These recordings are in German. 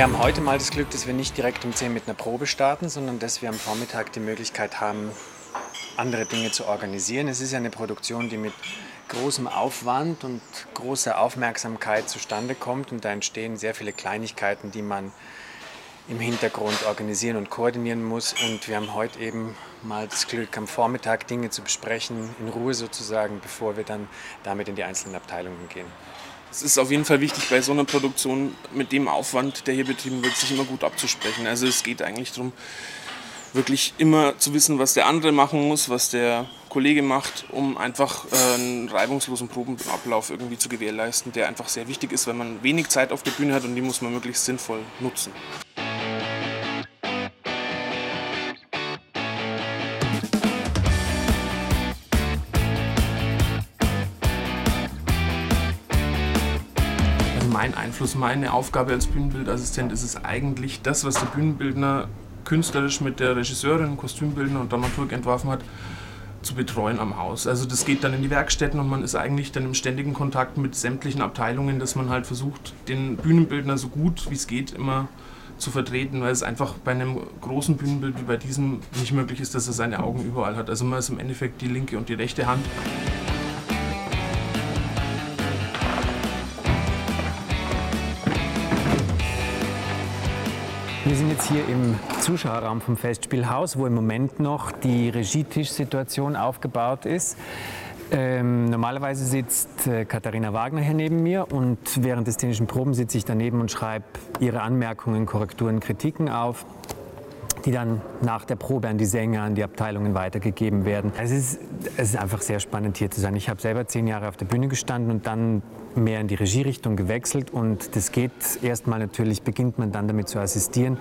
Wir haben heute mal das Glück, dass wir nicht direkt um 10 mit einer Probe starten, sondern dass wir am Vormittag die Möglichkeit haben, andere Dinge zu organisieren. Es ist ja eine Produktion, die mit großem Aufwand und großer Aufmerksamkeit zustande kommt und da entstehen sehr viele Kleinigkeiten, die man im Hintergrund organisieren und koordinieren muss. Und wir haben heute eben mal das Glück, am Vormittag Dinge zu besprechen, in Ruhe sozusagen, bevor wir dann damit in die einzelnen Abteilungen gehen. Es ist auf jeden Fall wichtig, bei so einer Produktion mit dem Aufwand, der hier betrieben wird, sich immer gut abzusprechen. Also es geht eigentlich darum, wirklich immer zu wissen, was der andere machen muss, was der Kollege macht, um einfach äh, einen reibungslosen Probenablauf irgendwie zu gewährleisten, der einfach sehr wichtig ist, weil man wenig Zeit auf der Bühne hat und die muss man möglichst sinnvoll nutzen. Mein Einfluss, meine Aufgabe als Bühnenbildassistent ist es eigentlich, das, was der Bühnenbildner künstlerisch mit der Regisseurin, Kostümbildner und Dramaturg entworfen hat, zu betreuen am Haus. Also das geht dann in die Werkstätten und man ist eigentlich dann im ständigen Kontakt mit sämtlichen Abteilungen, dass man halt versucht, den Bühnenbildner so gut wie es geht immer zu vertreten, weil es einfach bei einem großen Bühnenbild wie bei diesem nicht möglich ist, dass er seine Augen überall hat. Also man ist im Endeffekt die linke und die rechte Hand. Wir sind jetzt hier im Zuschauerraum vom Festspielhaus, wo im Moment noch die Regietischsituation aufgebaut ist. Ähm, normalerweise sitzt äh, Katharina Wagner hier neben mir und während des szenischen Proben sitze ich daneben und schreibe ihre Anmerkungen, Korrekturen, Kritiken auf die dann nach der Probe an die Sänger, an die Abteilungen weitergegeben werden. Es ist, es ist einfach sehr spannend hier zu sein. Ich habe selber zehn Jahre auf der Bühne gestanden und dann mehr in die Regierichtung gewechselt und das geht erstmal natürlich, beginnt man dann damit zu assistieren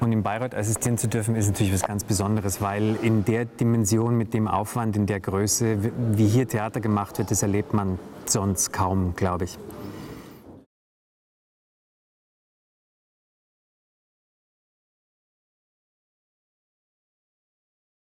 und im Bayreuth assistieren zu dürfen ist natürlich was ganz Besonderes, weil in der Dimension, mit dem Aufwand, in der Größe, wie hier Theater gemacht wird, das erlebt man sonst kaum, glaube ich.